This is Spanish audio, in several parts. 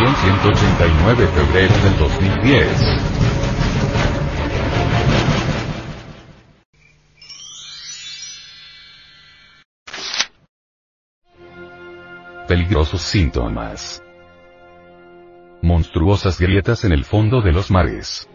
Edición 189 febrero del 2010. Peligrosos síntomas. Monstruosas grietas en el fondo de los mares.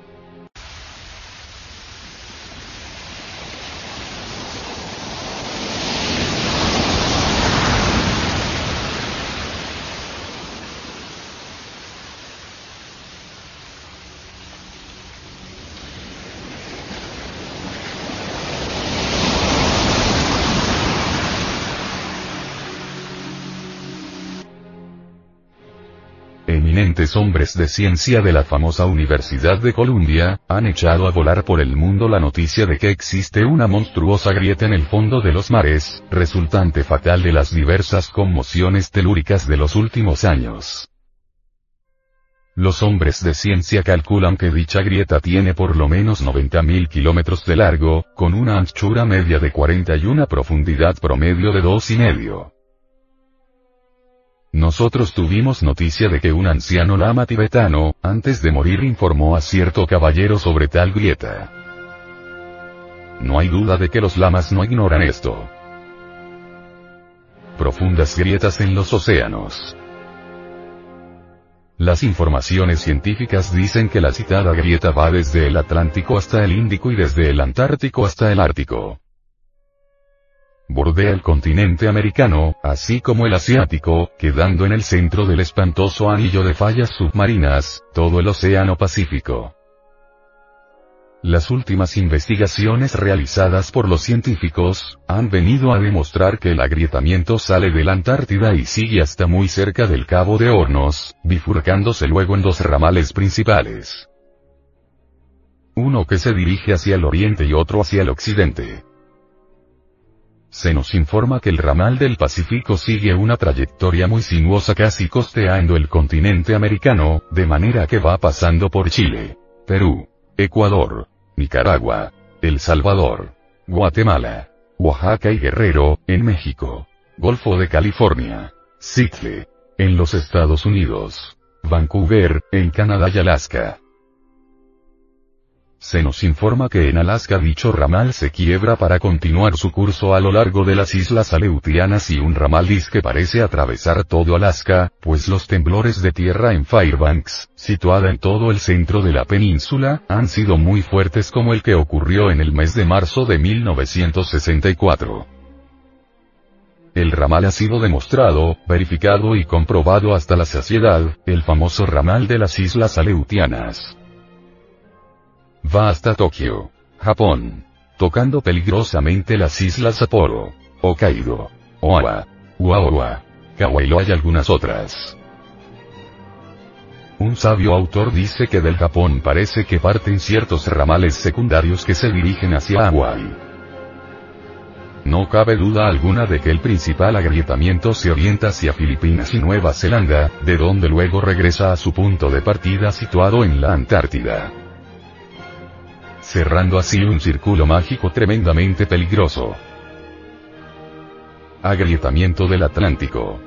Eminentes hombres de ciencia de la famosa Universidad de Columbia, han echado a volar por el mundo la noticia de que existe una monstruosa grieta en el fondo de los mares, resultante fatal de las diversas conmociones telúricas de los últimos años. Los hombres de ciencia calculan que dicha grieta tiene por lo menos 90.000 kilómetros de largo, con una anchura media de 40 y una profundidad promedio de 2,5. Nosotros tuvimos noticia de que un anciano lama tibetano, antes de morir informó a cierto caballero sobre tal grieta. No hay duda de que los lamas no ignoran esto. Profundas grietas en los océanos. Las informaciones científicas dicen que la citada grieta va desde el Atlántico hasta el Índico y desde el Antártico hasta el Ártico. Bordea el continente americano, así como el asiático, quedando en el centro del espantoso anillo de fallas submarinas, todo el océano Pacífico. Las últimas investigaciones realizadas por los científicos, han venido a demostrar que el agrietamiento sale de la Antártida y sigue hasta muy cerca del Cabo de Hornos, bifurcándose luego en dos ramales principales. Uno que se dirige hacia el oriente y otro hacia el occidente se nos informa que el ramal del Pacífico sigue una trayectoria muy sinuosa casi costeando el continente americano, de manera que va pasando por Chile, Perú, Ecuador, Nicaragua, El Salvador, Guatemala, Oaxaca y Guerrero, en México, Golfo de California, Seattle, en los Estados Unidos, Vancouver, en Canadá y Alaska. Se nos informa que en Alaska dicho ramal se quiebra para continuar su curso a lo largo de las islas Aleutianas y un ramal que parece atravesar todo Alaska, pues los temblores de tierra en Fairbanks, situada en todo el centro de la península, han sido muy fuertes como el que ocurrió en el mes de marzo de 1964. El ramal ha sido demostrado, verificado y comprobado hasta la saciedad, el famoso ramal de las Islas Aleutianas. Va hasta Tokio, Japón, tocando peligrosamente las islas Sapporo, Hokkaido, Oahu, Uaoa, Kawailo y algunas otras. Un sabio autor dice que del Japón parece que parten ciertos ramales secundarios que se dirigen hacia Hawaii. No cabe duda alguna de que el principal agrietamiento se orienta hacia Filipinas y Nueva Zelanda, de donde luego regresa a su punto de partida situado en la Antártida cerrando así un círculo mágico tremendamente peligroso. Agrietamiento del Atlántico.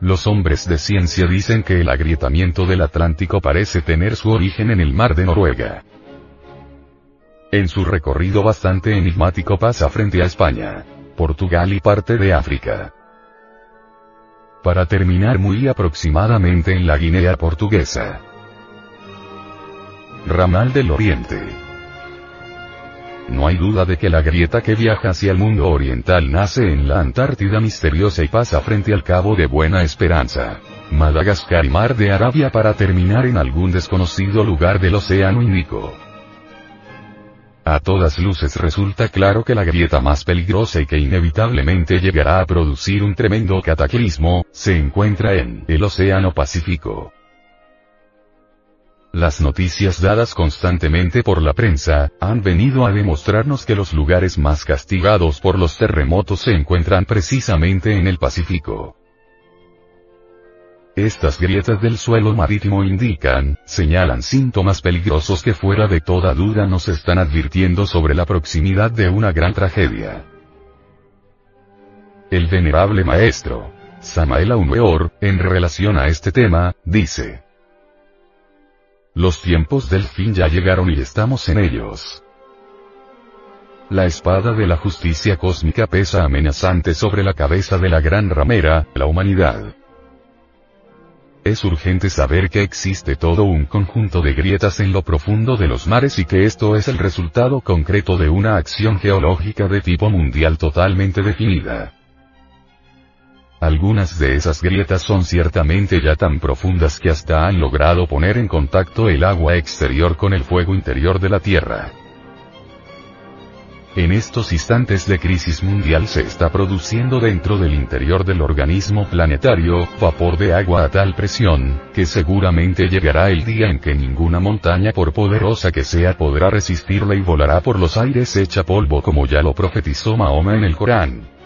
Los hombres de ciencia dicen que el agrietamiento del Atlántico parece tener su origen en el mar de Noruega. En su recorrido bastante enigmático pasa frente a España, Portugal y parte de África. Para terminar muy aproximadamente en la Guinea portuguesa. Ramal del Oriente. No hay duda de que la grieta que viaja hacia el mundo oriental nace en la Antártida misteriosa y pasa frente al Cabo de Buena Esperanza, Madagascar y Mar de Arabia para terminar en algún desconocido lugar del Océano Índico. A todas luces resulta claro que la grieta más peligrosa y que inevitablemente llegará a producir un tremendo cataclismo, se encuentra en el Océano Pacífico. Las noticias dadas constantemente por la prensa, han venido a demostrarnos que los lugares más castigados por los terremotos se encuentran precisamente en el Pacífico. Estas grietas del suelo marítimo indican, señalan síntomas peligrosos que fuera de toda duda nos están advirtiendo sobre la proximidad de una gran tragedia. El venerable maestro, Samael Weor, en relación a este tema, dice. Los tiempos del fin ya llegaron y estamos en ellos. La espada de la justicia cósmica pesa amenazante sobre la cabeza de la gran ramera, la humanidad. Es urgente saber que existe todo un conjunto de grietas en lo profundo de los mares y que esto es el resultado concreto de una acción geológica de tipo mundial totalmente definida. Algunas de esas grietas son ciertamente ya tan profundas que hasta han logrado poner en contacto el agua exterior con el fuego interior de la Tierra. En estos instantes de crisis mundial se está produciendo dentro del interior del organismo planetario, vapor de agua a tal presión, que seguramente llegará el día en que ninguna montaña por poderosa que sea podrá resistirla y volará por los aires hecha polvo como ya lo profetizó Mahoma en el Corán.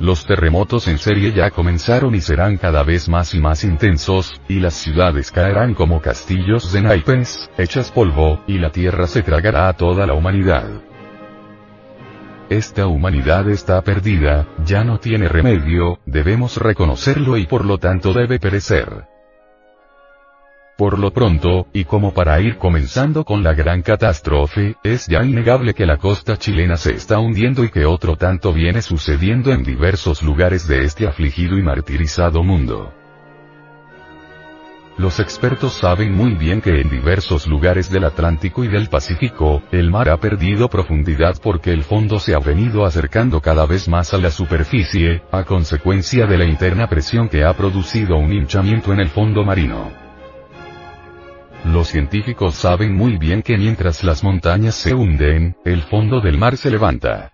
Los terremotos en serie ya comenzaron y serán cada vez más y más intensos, y las ciudades caerán como castillos de naipes, hechas polvo, y la tierra se tragará a toda la humanidad. Esta humanidad está perdida, ya no tiene remedio, debemos reconocerlo y por lo tanto debe perecer. Por lo pronto, y como para ir comenzando con la gran catástrofe, es ya innegable que la costa chilena se está hundiendo y que otro tanto viene sucediendo en diversos lugares de este afligido y martirizado mundo. Los expertos saben muy bien que en diversos lugares del Atlántico y del Pacífico, el mar ha perdido profundidad porque el fondo se ha venido acercando cada vez más a la superficie, a consecuencia de la interna presión que ha producido un hinchamiento en el fondo marino. Los científicos saben muy bien que mientras las montañas se hunden, el fondo del mar se levanta.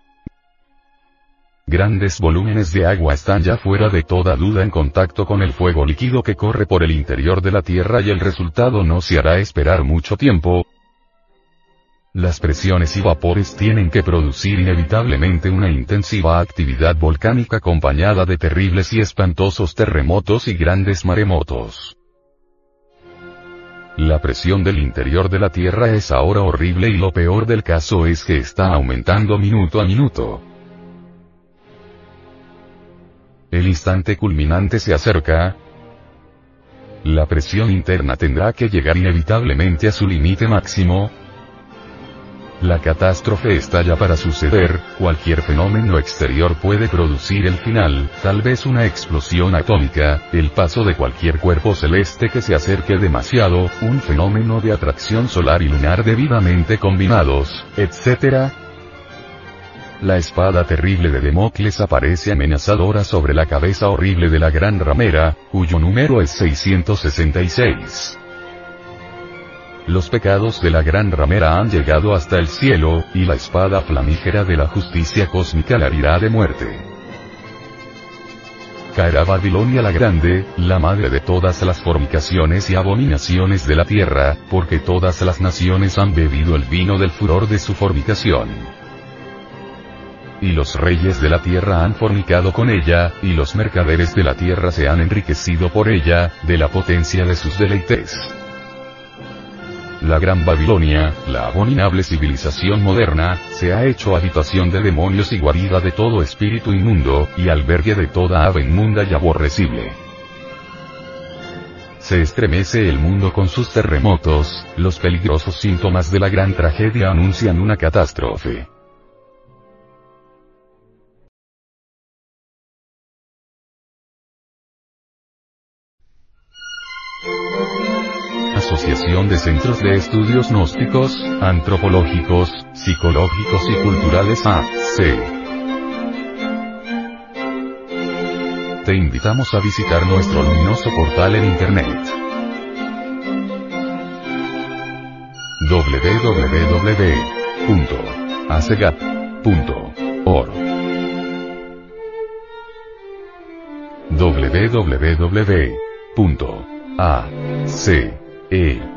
Grandes volúmenes de agua están ya fuera de toda duda en contacto con el fuego líquido que corre por el interior de la Tierra y el resultado no se hará esperar mucho tiempo. Las presiones y vapores tienen que producir inevitablemente una intensiva actividad volcánica acompañada de terribles y espantosos terremotos y grandes maremotos. La presión del interior de la Tierra es ahora horrible y lo peor del caso es que está aumentando minuto a minuto. El instante culminante se acerca. La presión interna tendrá que llegar inevitablemente a su límite máximo, la catástrofe está ya para suceder, cualquier fenómeno exterior puede producir el final, tal vez una explosión atómica, el paso de cualquier cuerpo celeste que se acerque demasiado, un fenómeno de atracción solar y lunar debidamente combinados, etc. La espada terrible de Democles aparece amenazadora sobre la cabeza horrible de la gran ramera, cuyo número es 666. Los pecados de la gran ramera han llegado hasta el cielo, y la espada flamígera de la justicia cósmica la herirá de muerte. Caerá Babilonia la Grande, la madre de todas las fornicaciones y abominaciones de la tierra, porque todas las naciones han bebido el vino del furor de su fornicación. Y los reyes de la tierra han fornicado con ella, y los mercaderes de la tierra se han enriquecido por ella, de la potencia de sus deleites. La Gran Babilonia, la abominable civilización moderna, se ha hecho habitación de demonios y guarida de todo espíritu inmundo, y albergue de toda ave inmunda y aborrecible. Se estremece el mundo con sus terremotos, los peligrosos síntomas de la gran tragedia anuncian una catástrofe. De Centros de Estudios Gnósticos, Antropológicos, Psicológicos y Culturales AC. Te invitamos a visitar nuestro luminoso portal en Internet. www.acegap.org www.ac e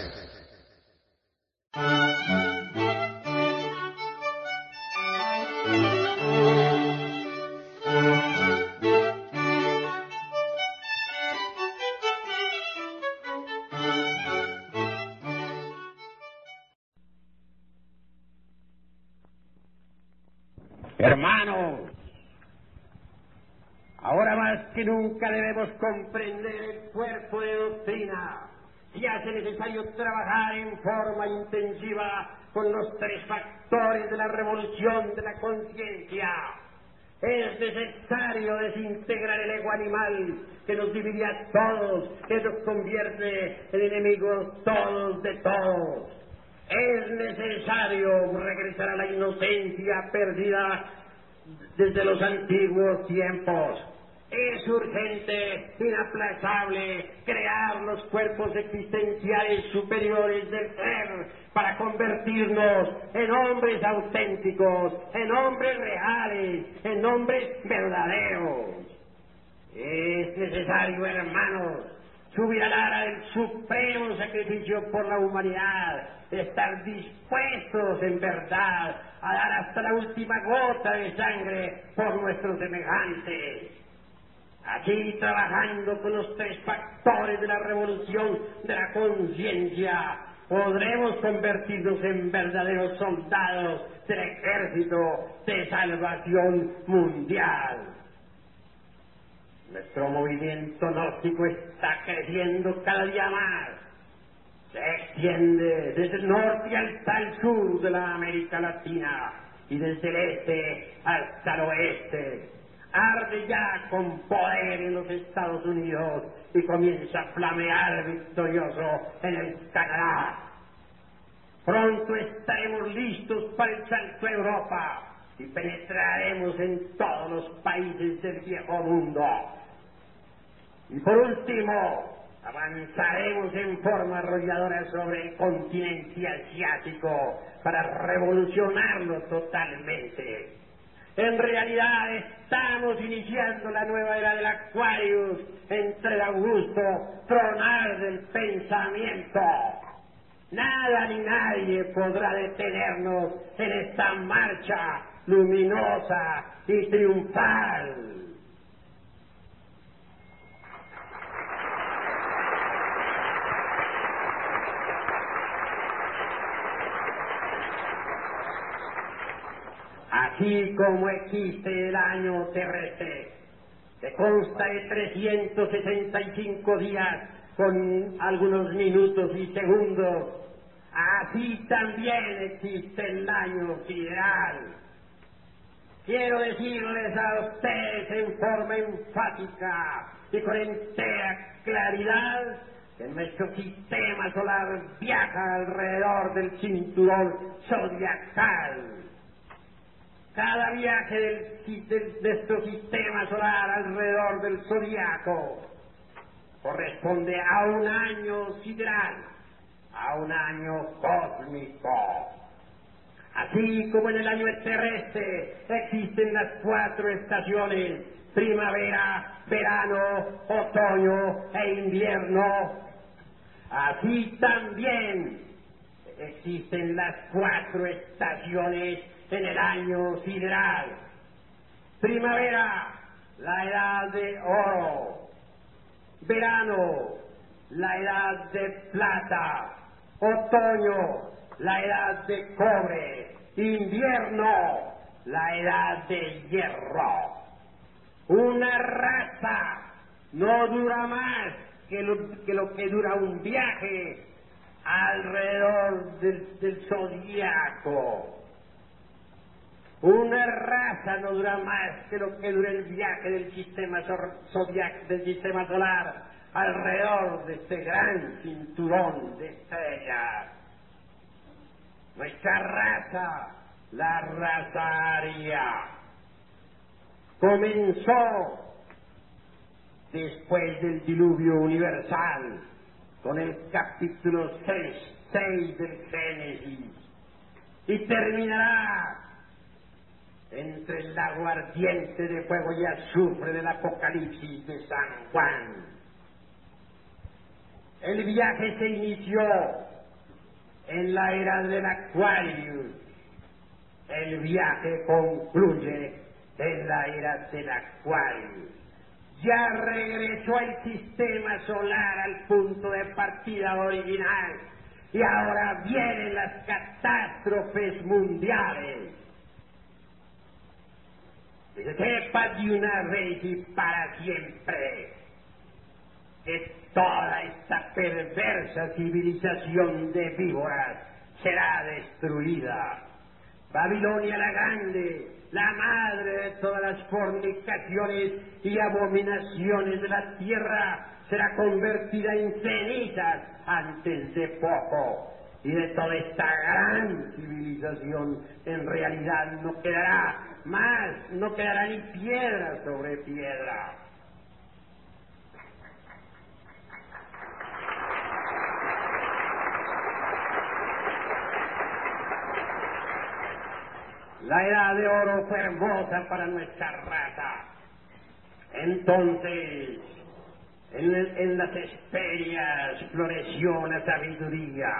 Nunca debemos comprender el cuerpo de doctrina y hace necesario trabajar en forma intensiva con los tres factores de la revolución de la conciencia. Es necesario desintegrar el ego animal que nos divide a todos, que nos convierte en enemigos todos de todos. Es necesario regresar a la inocencia perdida desde los antiguos tiempos. Es urgente, inaplazable, crear los cuerpos existenciales superiores del ser para convertirnos en hombres auténticos, en hombres reales, en hombres verdaderos. Es necesario, hermanos, subir al ara del supremo sacrificio por la humanidad, estar dispuestos en verdad a dar hasta la última gota de sangre por nuestros semejantes. Aquí trabajando con los tres factores de la revolución de la conciencia, podremos convertirnos en verdaderos soldados del ejército de salvación mundial. Nuestro movimiento gnóstico está creciendo cada día más. Se extiende desde el norte hasta el sur de la América Latina y desde el este hasta el oeste. Arde ya con poder en los Estados Unidos y comienza a flamear victorioso en el Canadá. Pronto estaremos listos para el salto a Europa y penetraremos en todos los países del viejo mundo. Y por último, avanzaremos en forma arrolladora sobre el continente asiático para revolucionarlo totalmente. En realidad estamos iniciando la nueva era del Aquarius entre el augusto tronar del pensamiento. Nada ni nadie podrá detenernos en esta marcha luminosa y triunfal. Así como existe el año terrestre, que consta de 365 días con algunos minutos y segundos, así también existe el año sideral. Quiero decirles a ustedes en forma enfática y con entera claridad que nuestro sistema solar viaja alrededor del cinturón zodiacal cada viaje del, de nuestro sistema solar alrededor del zodiaco corresponde a un año sideral, a un año cósmico. Así como en el año terrestre existen las cuatro estaciones, primavera, verano, otoño e invierno, así también existen las cuatro estaciones en el año sideral. Primavera, la edad de oro. Verano, la edad de plata. Otoño, la edad de cobre. Invierno, la edad de hierro. Una raza no dura más que lo que, dura un viaje alrededor del, del zodiaco. Una raza no dura más que lo que dura el viaje del sistema zodiac, del sistema solar alrededor de este gran cinturón de estrellas. Nuestra raza, la raza aria, comenzó después del diluvio universal con el capítulo 6, 6 del Génesis y terminará entre el lago ardiente de fuego y azufre del Apocalipsis de San Juan. El viaje se inició en la era del Aquarius. El viaje concluye en la era del Aquarius. Ya regresó el sistema solar al punto de partida original y ahora vienen las catástrofes mundiales. Sepa de una vez y para siempre que toda esta perversa civilización de víboras será destruida. Babilonia la Grande, la madre de todas las fornicaciones y abominaciones de la tierra, será convertida en cenizas antes de poco. Y de toda esta gran civilización en realidad no quedará más, no quedará ni piedra sobre piedra. La edad de oro fue hermosa para nuestra raza. Entonces, en, las esperias floreció la sabiduría.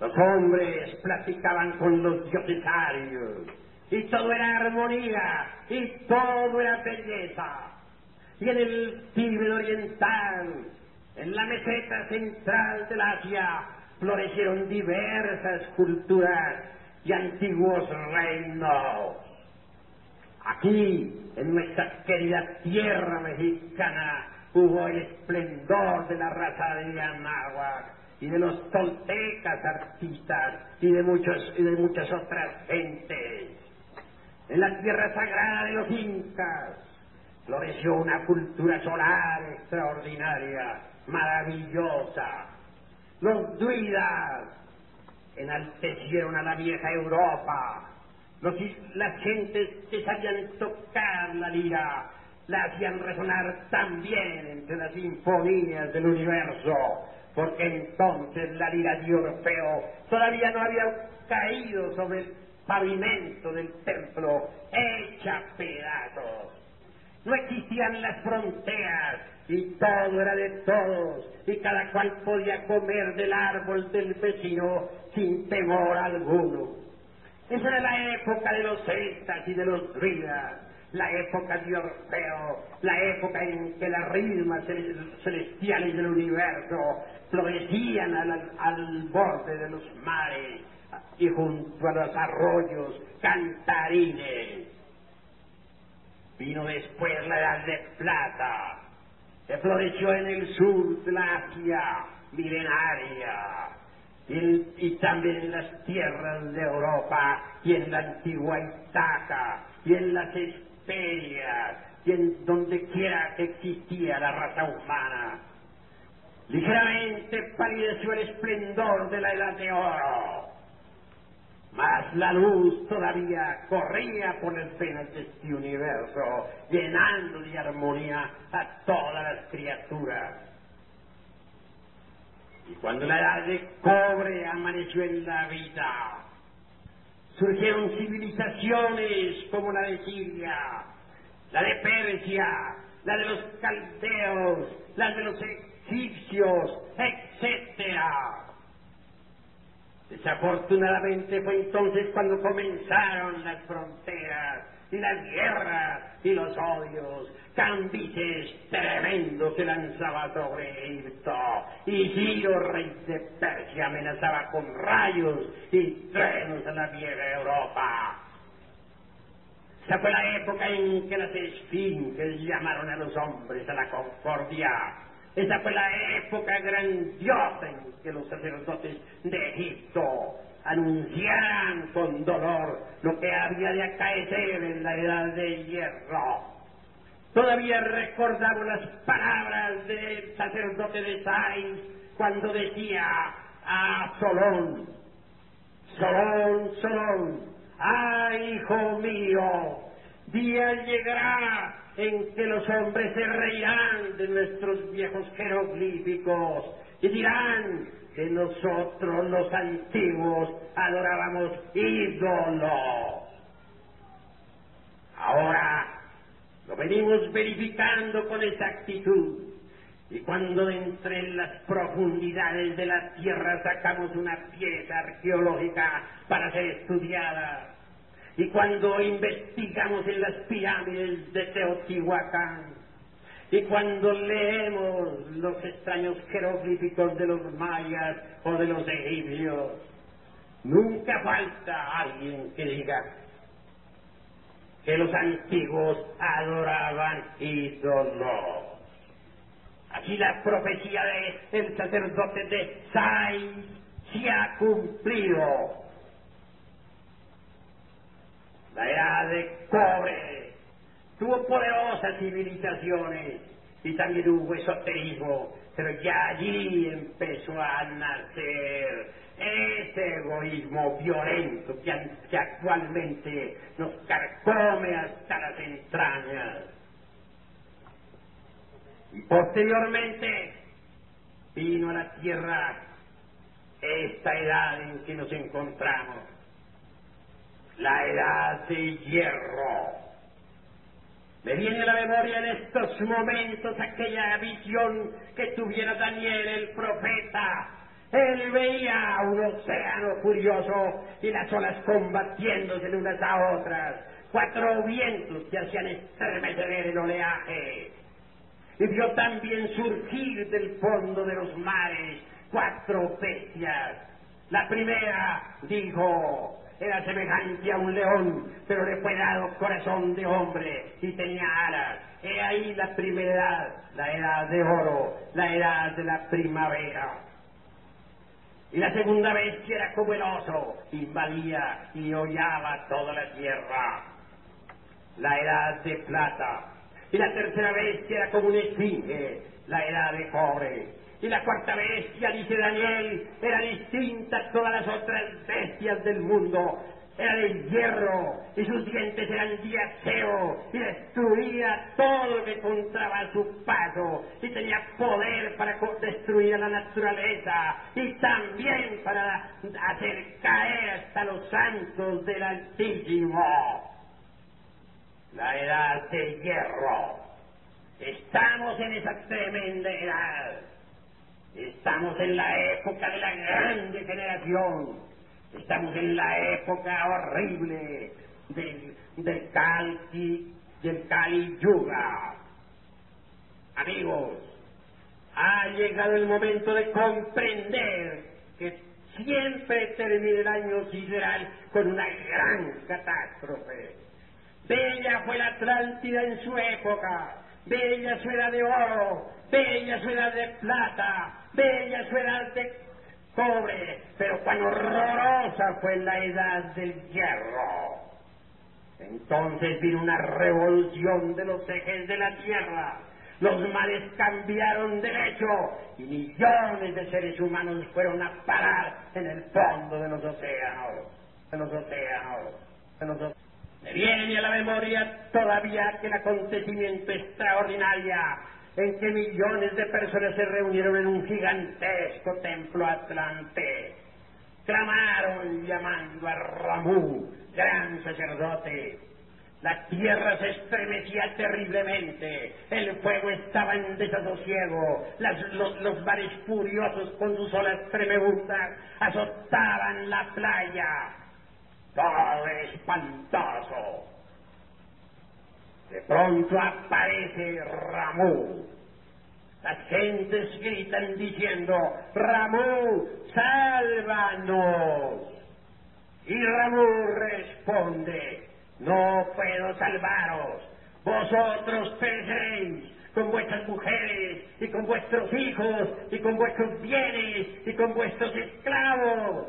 Los hombres platicaban con los diosesarios y todo era armonía y todo era belleza. Y en el Tíbet oriental, en la meseta central del Asia, florecieron diversas culturas y antiguos reinos. Aquí, en nuestra querida tierra mexicana, hubo el esplendor de la raza de Anáhuac y de los toltecas artistas y de, muchos, y de muchas otras gentes. En la tierra sagrada de los incas floreció una cultura solar extraordinaria, maravillosa. Los druidas enaltecieron a la vieja Europa. Los, las gentes que sabían tocar la lira la hacían resonar también entre las sinfonías del universo, porque entonces la lira de Orfeo todavía no había caído sobre el pavimento del templo, hecha pedazos. No existían las fronteras y todo era de todos y cada cual podía comer del árbol del vecino sin temor alguno. Esa era la época de los celtas y de los druidas, la época de Orfeo, la época en que las ritmas celestiales del universo florecían al, al borde de los mares y junto a los arroyos cantarines. Vino después la edad de plata, que floreció en el sur de la Asia milenaria y, también en las tierras de Europa y en la antigua Itaca y en las Esperias y en donde quiera que existía la raza humana. Ligeramente palideció el esplendor de la edad de oro, mas la luz todavía corría por el venas de este universo, llenando de armonía a todas las criaturas. Y cuando la edad de cobre amaneció en la vida, surgieron civilizaciones como la de Siria, la de Persia, la de los caldeos, la de los egipcios, etcétera. Desafortunadamente fue entonces cuando comenzaron las fronteras y las guerras y los odios, Cambises tremendo se lanzaba sobre Egipto, y Ciro, rey de Persia, amenazaba con rayos y trenos a la vieja Europa. Fue la época en que las esfinges llamaron a los hombres a la concordia. Esa fue la época grandiosa en que los sacerdotes de Egipto anunciaran con dolor lo que había de acaecer en la edad de hierro. Todavía recordamos las palabras del sacerdote de Sainz cuando decía a Solón, Solón, Solón, ¡ay, hijo mío! Día llegará en que los hombres se reirán de nuestros viejos jeroglíficos y dirán que nosotros los antiguos adorábamos ídolos. Ahora lo venimos verificando con exactitud. Y cuando de entre las profundidades de la tierra sacamos una pieza arqueológica para ser estudiada, y cuando investigamos en las pirámides de Teotihuacán, y cuando leemos los extraños jeroglíficos de los mayas o de los egipcios, nunca falta alguien que diga que los antiguos adoraban ídolos. Aquí la profecía del sacerdote de Sai se ha cumplido. La edad de cobre tuvo poderosas civilizaciones y también hubo esoterismo, pero ya allí empezó a nacer ese egoísmo violento que, actualmente nos carcome hasta las entrañas. Y posteriormente vino a la tierra esta edad en que nos encontramos, la edad de hierro. Me viene a la memoria en estos momentos aquella visión que tuviera Daniel el profeta. Él veía un océano furioso y las olas combatiéndose de unas a otras, cuatro vientos que hacían estremecer el oleaje. Y vio también surgir del fondo de los mares cuatro bestias. La primera dijo, era semejante a un león, pero le fue dado corazón de hombre y tenía alas. He ahí la primera edad, la edad de oro, la edad de la primavera. Y la segunda bestia era como el oso, invadía y hollaba toda la tierra. La edad de plata. Y la tercera bestia era como un esfinge, la edad de cobre. Y la cuarta bestia, dice Daniel, era distinta a todas las otras bestias del mundo. Era de hierro y sus dientes eran de acero y destruía todo lo que encontraba a su paso y tenía poder para destruir a la naturaleza y también para hacer caer hasta los santos del Altísimo. La edad de hierro. Estamos en esa tremenda edad. Estamos en la época de la grande generación. Estamos en la época horrible del, del Kali, del Kali Yuga. Amigos, ha llegado el momento de comprender que siempre termina el año sideral con una gran catástrofe. Bella fue la Atlántida en su época, bella su edad de oro, bella su edad de plata, bella su edad de cobre, pero cuán horrorosa fue la edad del hierro. Entonces vino una revolución de los ejes de la tierra. Los mares cambiaron derecho y millones de seres humanos fueron a parar en el fondo de los océanos, de los océanos, de los océanos. Me viene a la memoria todavía aquel acontecimiento extraordinario en que millones de personas se reunieron en un gigantesco templo atlante. Clamaron llamando a Ramú, gran sacerdote. La tierra se estremecía terriblemente, el fuego estaba en desasosiego, los, los mares furiosos con sus olas tremebundas azotaban la playa. Todo espantoso. De pronto aparece Ramú. Las gentes gritan diciendo, Ramú, sálvanos. Y Ramú responde, no puedo salvaros, vosotros pereceréis con vuestras mujeres y con vuestros hijos y con vuestros bienes y con vuestros esclavos.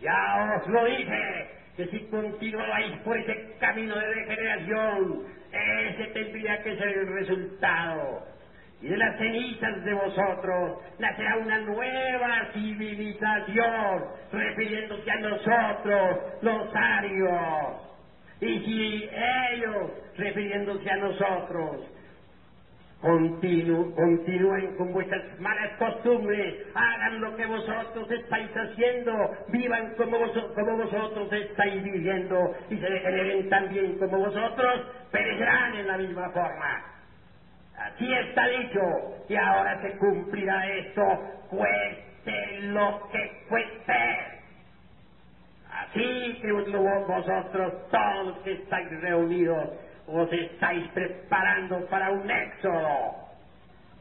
Ya os lo dije, que si continuabais por ese camino de degeneración, ese tendría que ser el resultado. Y de las cenizas de vosotros nacerá una nueva civilización, refiriéndose a nosotros, los arios. Y si ellos, refiriéndose a nosotros, Continu, continúen con vuestras malas costumbres, hagan lo que vosotros estáis haciendo, vivan como, vos, como vosotros estáis viviendo. Y se degeneren también como vosotros, perecerán en la misma forma. Así está dicho, y ahora se cumplirá esto, cueste lo que cueste. Así que vosotros todos que estáis reunidos, os estáis preparando para un éxodo.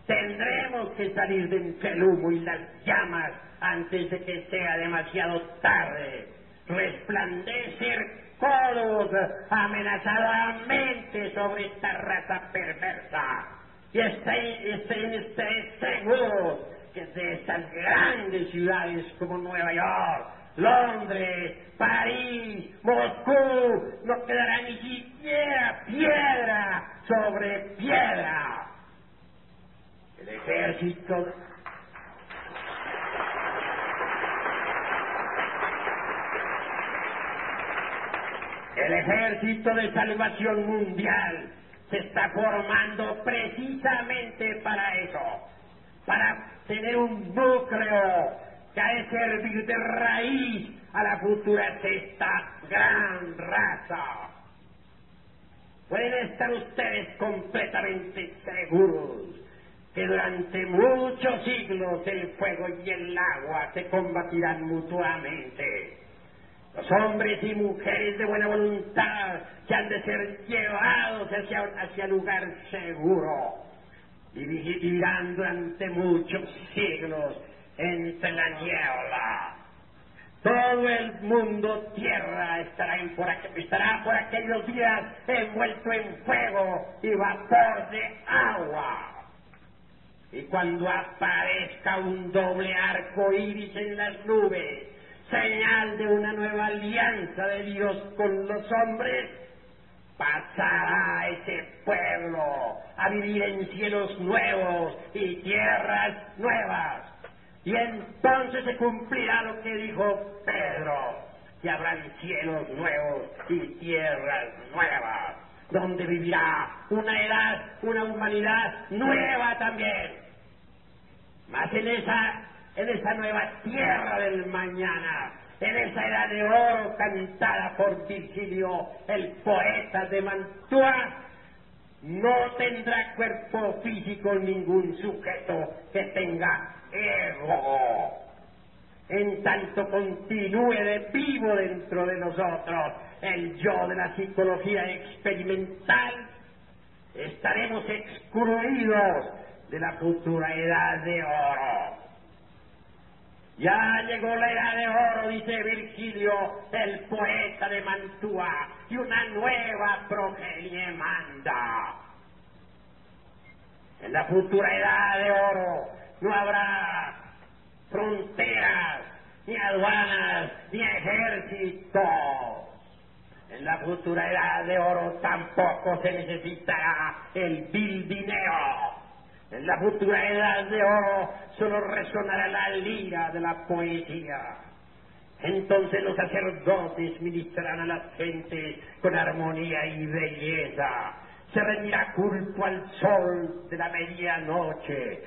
Tendremos que salir de entre el humo y las llamas antes de que sea demasiado tarde. Resplandecer todos amenazadamente sobre esta raza perversa. Y estén seguros que de estas grandes ciudades como Nueva York, Londres, París, Moscú, no quedará ni siquiera piedra sobre piedra. El ejército El ejército de salvación mundial se está formando precisamente para eso, para tener un núcleo de servir de raíz a la futura sexta gran raza. Pueden estar ustedes completamente seguros que durante muchos siglos el fuego y el agua se combatirán mutuamente los hombres y mujeres de buena voluntad que han de ser llevados hacia, hacia lugar seguro y vivirán durante muchos siglos entre la niebla. Todo el mundo tierra estará, por, por aquellos días envuelto en fuego y vapor de agua. Y cuando aparezca un doble arco iris en las nubes, señal de una nueva alianza de Dios con los hombres, pasará ese pueblo a vivir en cielos nuevos y tierras nuevas. Y entonces se cumplirá lo que dijo Pedro, que habrán cielos nuevos y tierras nuevas, donde vivirá una edad, una humanidad nueva también. Mas en esa en esa nueva tierra del mañana, en esa edad de oro cantada por Virgilio, el poeta de Mantua, no tendrá cuerpo físico ningún sujeto que tenga ego. En tanto continúe de vivo dentro de nosotros el yo de la psicología experimental, estaremos excluidos de la futura edad de oro. Ya llegó la edad de oro, dice Virgilio, el poeta de Mantua, y una nueva progenie manda. En la futura edad de oro no habrá fronteras, ni aduanas, ni ejércitos. En la futura edad de oro tampoco se necesitará el vil dinero en la futura edad de oro solo resonará la lira de la poesía. Entonces los sacerdotes ministrarán a las gentes con armonía y belleza. Se rendirá culto al sol de la medianoche.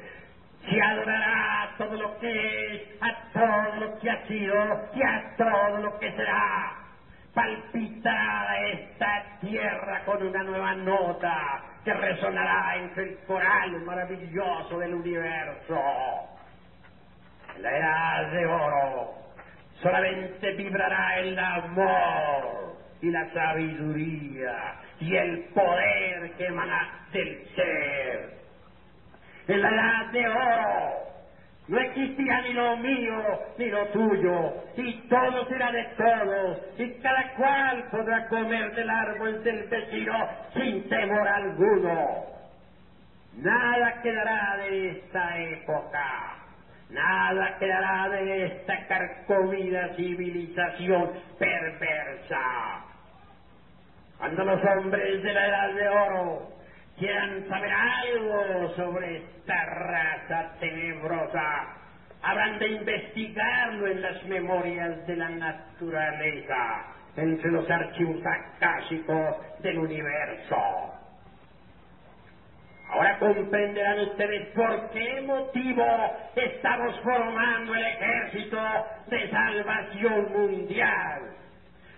Se adorará todo lo que es, a todo lo que ha sido y a todo lo que será. Palpitará esta tierra con una nueva nota que resonará entre el coral maravilloso del universo. La edad de oro solamente vibrará el amor y la sabiduría y el poder que emana del ser. En la edad de oro no existirá ni lo mío ni lo tuyo, y todo será de todos, y cada cual podrá comer del árbol del vecino sin temor alguno. Nada quedará de esta época, nada quedará de esta carcomida civilización perversa. Cuando los hombres de la edad de oro quieran saber algo sobre esta raza tenebrosa, habrán de investigarlo en las memorias de la naturaleza, entre los archivos acásicos del universo. Ahora comprenderán ustedes por qué motivo estamos formando el ejército de salvación mundial.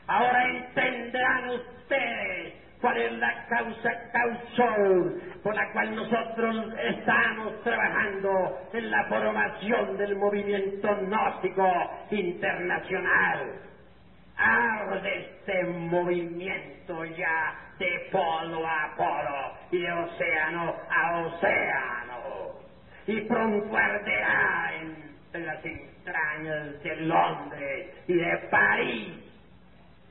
Ahora entenderán ustedes cuál es la causa causal por la cual nosotros estamos trabajando en la formación del movimiento gnóstico internacional. Arde este movimiento ya de polo a polo y de océano a océano. Y pronto arderá entre las entrañas de Londres y de París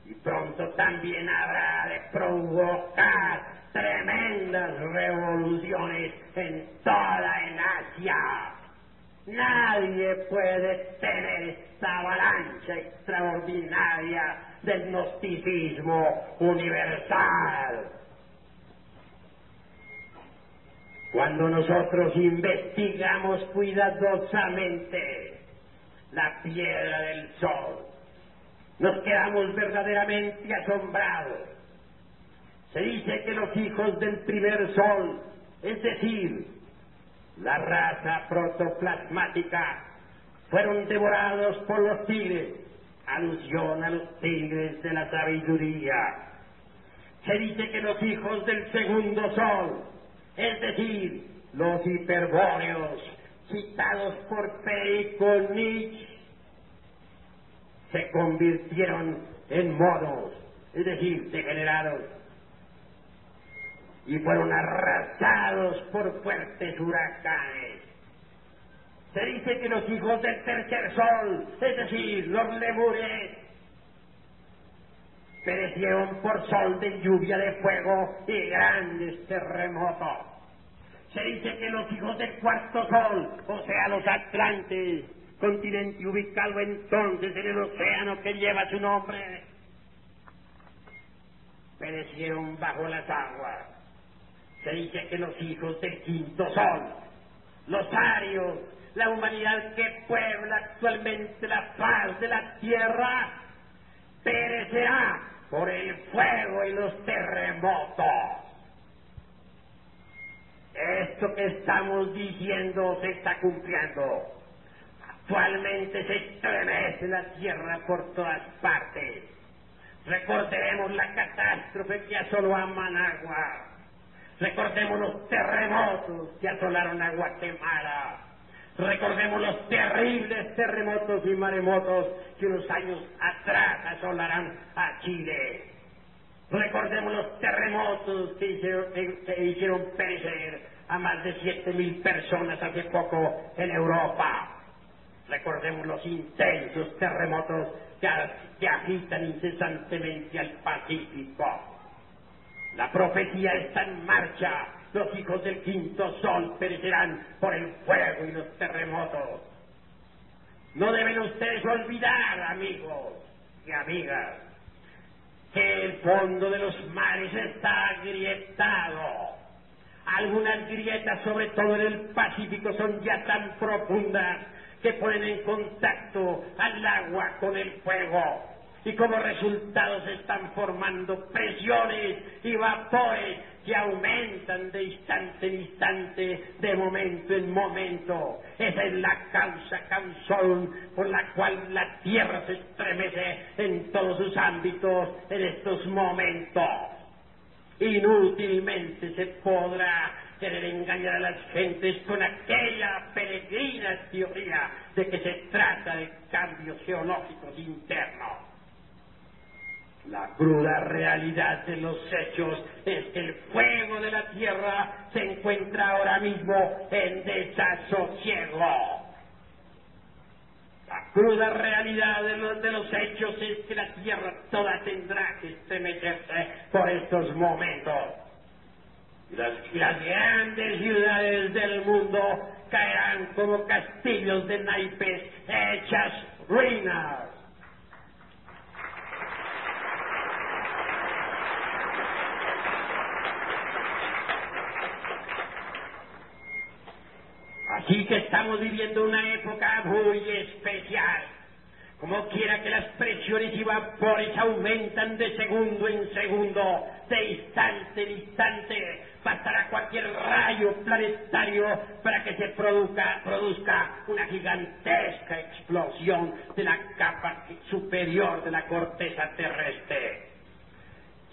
y pronto también habrá de provocar tremendas revoluciones en toda en Asia. Nadie puede tener esta avalancha extraordinaria del gnosticismo universal. Cuando nosotros investigamos cuidadosamente la piedra del sol, nos quedamos verdaderamente asombrados. Se dice que los hijos del primer sol, es decir, la raza protoplasmática, fueron devorados por los tigres, alusión a los tigres de la sabiduría. Se dice que los hijos del segundo sol, es decir, los hiperbóreos, citados por Perico Nietzsche, se convirtieron en modos, es decir, degenerados, y fueron arrasados por fuertes huracanes. Se dice que los hijos del tercer sol, es decir, los lemures, perecieron por sol de lluvia de fuego y grandes terremotos. Se dice que los hijos del cuarto sol, o sea, los atlantes, continente ubicado entonces en el océano que lleva su nombre, perecieron bajo las aguas. Se dice que los hijos del quinto sol, los arios, la humanidad que puebla actualmente la paz de la tierra, perecerá por el fuego y los terremotos. Esto que estamos diciendo se está cumpliendo. Actualmente se estremece la tierra por todas partes. Recordemos la catástrofe que asoló a Managua. Recordemos los terremotos que asolaron a Guatemala. Recordemos los terribles terremotos y maremotos que unos años atrás asolarán a Chile. Recordemos los terremotos que hicieron, que hicieron perecer a más de siete mil personas hace poco en Europa. Recordemos los intensos terremotos que, agitan incesantemente al Pacífico. La profecía está en marcha. Los hijos del quinto sol perecerán por el fuego y los terremotos. No deben ustedes olvidar, amigos y amigas, que el fondo de los mares está agrietado. Algunas grietas, sobre todo en el Pacífico, son ya tan profundas que ponen en contacto al agua con el fuego y como resultado se están formando presiones y vapores que aumentan de instante en instante, de momento en momento. Esa es la causa causón por la cual la Tierra se estremece en todos sus ámbitos en estos momentos. Inútilmente se podrá querer engañar a las gentes con aquella peregrina teoría de que se trata de cambios geológicos internos. La cruda realidad de los hechos es que el fuego de la tierra se encuentra ahora mismo en desasosiego. La cruda realidad de los, de los hechos es que la tierra toda tendrá que estremecerse por estos momentos. Las, las grandes ciudades del mundo caerán como castillos de naipes hechas ruinas. Así que estamos viviendo una época muy especial. Como quiera que las presiones y vapores aumentan de segundo en segundo, de instante en instante, bastará cualquier rayo planetario para que se produzca, produzca una gigantesca explosión de la capa superior de la corteza terrestre.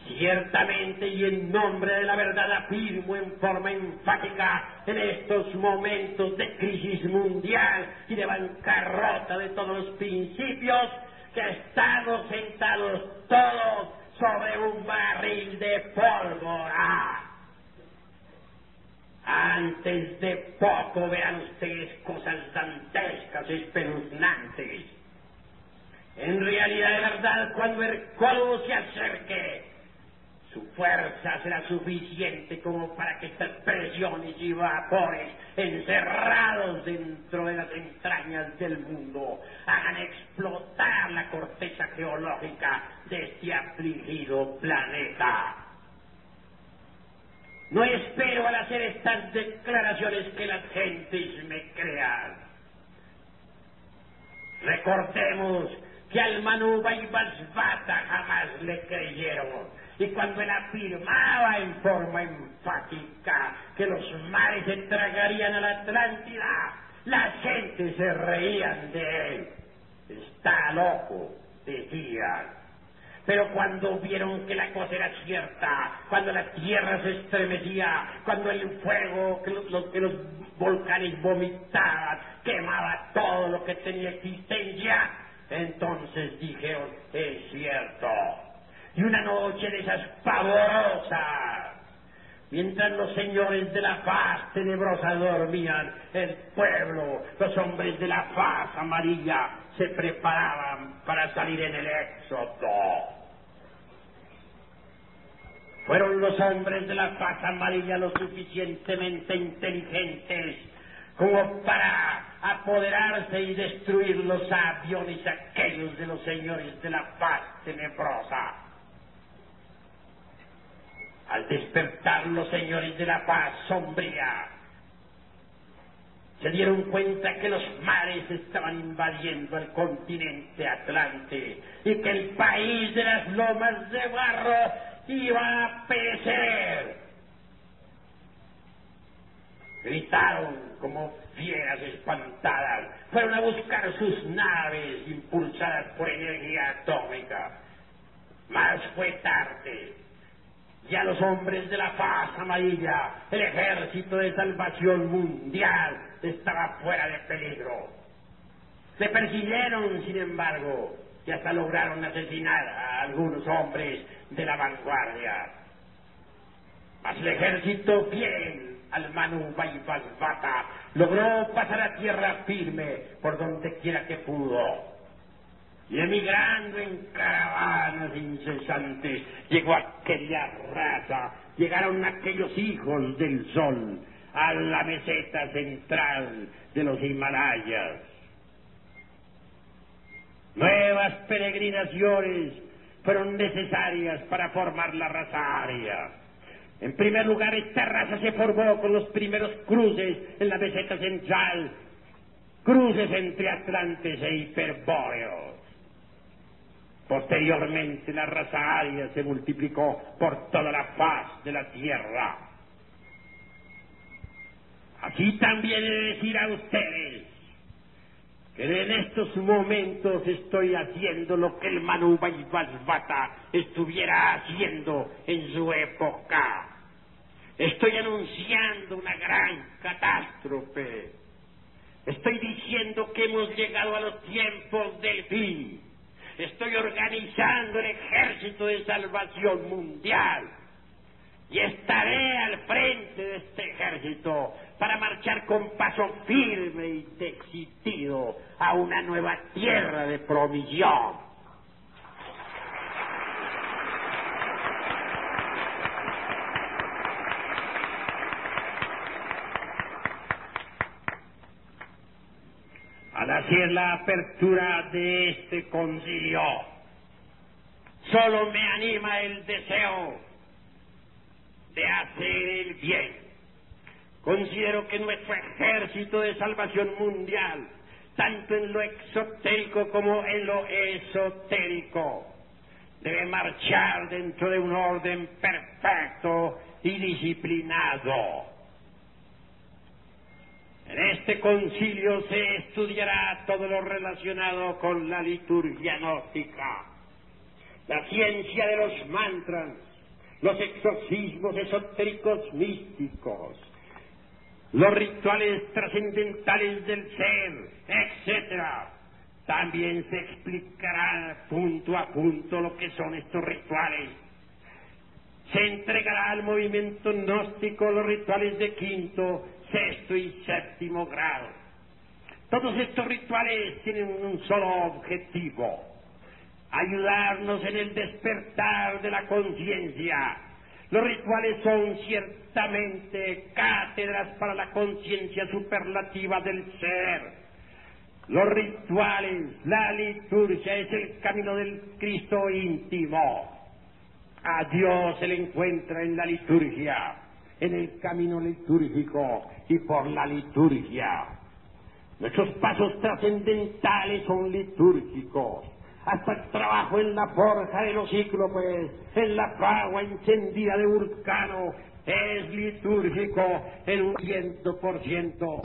Ciertamente y en nombre de la verdad afirmo en forma enfática en estos momentos de crisis mundial y de bancarrota de todos los principios que estamos sentados todos sobre un barril de pólvora. Antes de poco vean ustedes cosas dantescas, espeluznantes. En realidad, de verdad, cuando el colmo se acerque, su fuerza será suficiente como para que estas presiones y vapores encerrados dentro de las entrañas del mundo hagan explotar la corteza geológica de este afligido planeta. No espero al hacer estas declaraciones que las gentes me crean. Recordemos que al Manu Basbata jamás le creyeron. Y cuando él afirmaba en forma enfática que los mares se tragarían a la Atlántida, la gente se reían de él. Está loco, decían. Pero cuando vieron que la cosa era cierta, cuando la tierra se estremecía, cuando el fuego que los, volcanes vomitaban, quemaba todo lo que tenía existencia, entonces dijeron, es cierto. Y una noche de esas pavorosas, mientras los señores de la faz tenebrosa dormían, el pueblo, los hombres de la faz amarilla, se preparaban para salir en el éxodo. Fueron los hombres de la faz amarilla lo suficientemente inteligentes como para apoderarse y destruir los aviones aquellos de los señores de la faz tenebrosa. Al despertar los señores de la paz sombría, se dieron cuenta que los mares estaban invadiendo el continente Atlante y que el país de las lomas de barro iba a perecer. Gritaron como fieras espantadas, fueron a buscar sus naves impulsadas por energía atómica. Mas fue tarde. Ya los hombres de la paz amarilla, el ejército de salvación mundial, estaba fuera de peligro. Se persiguieron, sin embargo, y hasta lograron asesinar a algunos hombres de la vanguardia. Mas el ejército fiel al Manu Bata logró pasar a tierra firme por donde quiera que pudo. Y emigrando en caravanas incesantes, llegó aquella raza, llegaron aquellos hijos del sol a la meseta central de los Himalayas Nuevas peregrinaciones fueron necesarias para formar la raza aria. En primer lugar, esta raza se formó con los primeros cruces en la meseta central, cruces entre atlantes e hiperbóreos. Posteriormente, la raza aria se multiplicó por toda la faz de la Tierra. Aquí también he de decir a ustedes que en estos momentos estoy haciendo lo que el Manu Bata estuviera haciendo en su época. Estoy anunciando una gran catástrofe. Estoy diciendo que hemos llegado a los tiempos del fin. Estoy organizando el ejército de salvación mundial. Y estaré al frente de este ejército para marchar con paso firme y decidido a una nueva tierra de provisión. Al hacer la apertura de este concilio, solo me anima el deseo de hacer el bien Considero que nuestro ejército de salvación mundial, tanto en lo exotérico como en lo esotérico, debe marchar dentro de un orden perfecto y disciplinado. En este concilio se estudiará todo lo relacionado con la liturgia gnóstica, la ciencia de los mantras, los exorcismos esotéricos místicos, los rituales trascendentales del ser, etc. También se explicará punto a punto lo que son estos rituales. Se entregará al movimiento gnóstico los rituales de quinto, sexto y séptimo grado. Todos estos rituales tienen un solo objetivo, ayudarnos en el despertar de la conciencia. Los rituales son ciertamente cátedras para la conciencia superlativa del ser. Los rituales, la liturgia es el camino del Cristo íntimo. A Dios se le encuentra en la liturgia, en el camino litúrgico y por la liturgia. Nuestros pasos trascendentales son litúrgicos hasta el trabajo en la forja de los ciclos, pues, en la fragua encendida de Vulcano, es litúrgico en un ciento por ciento.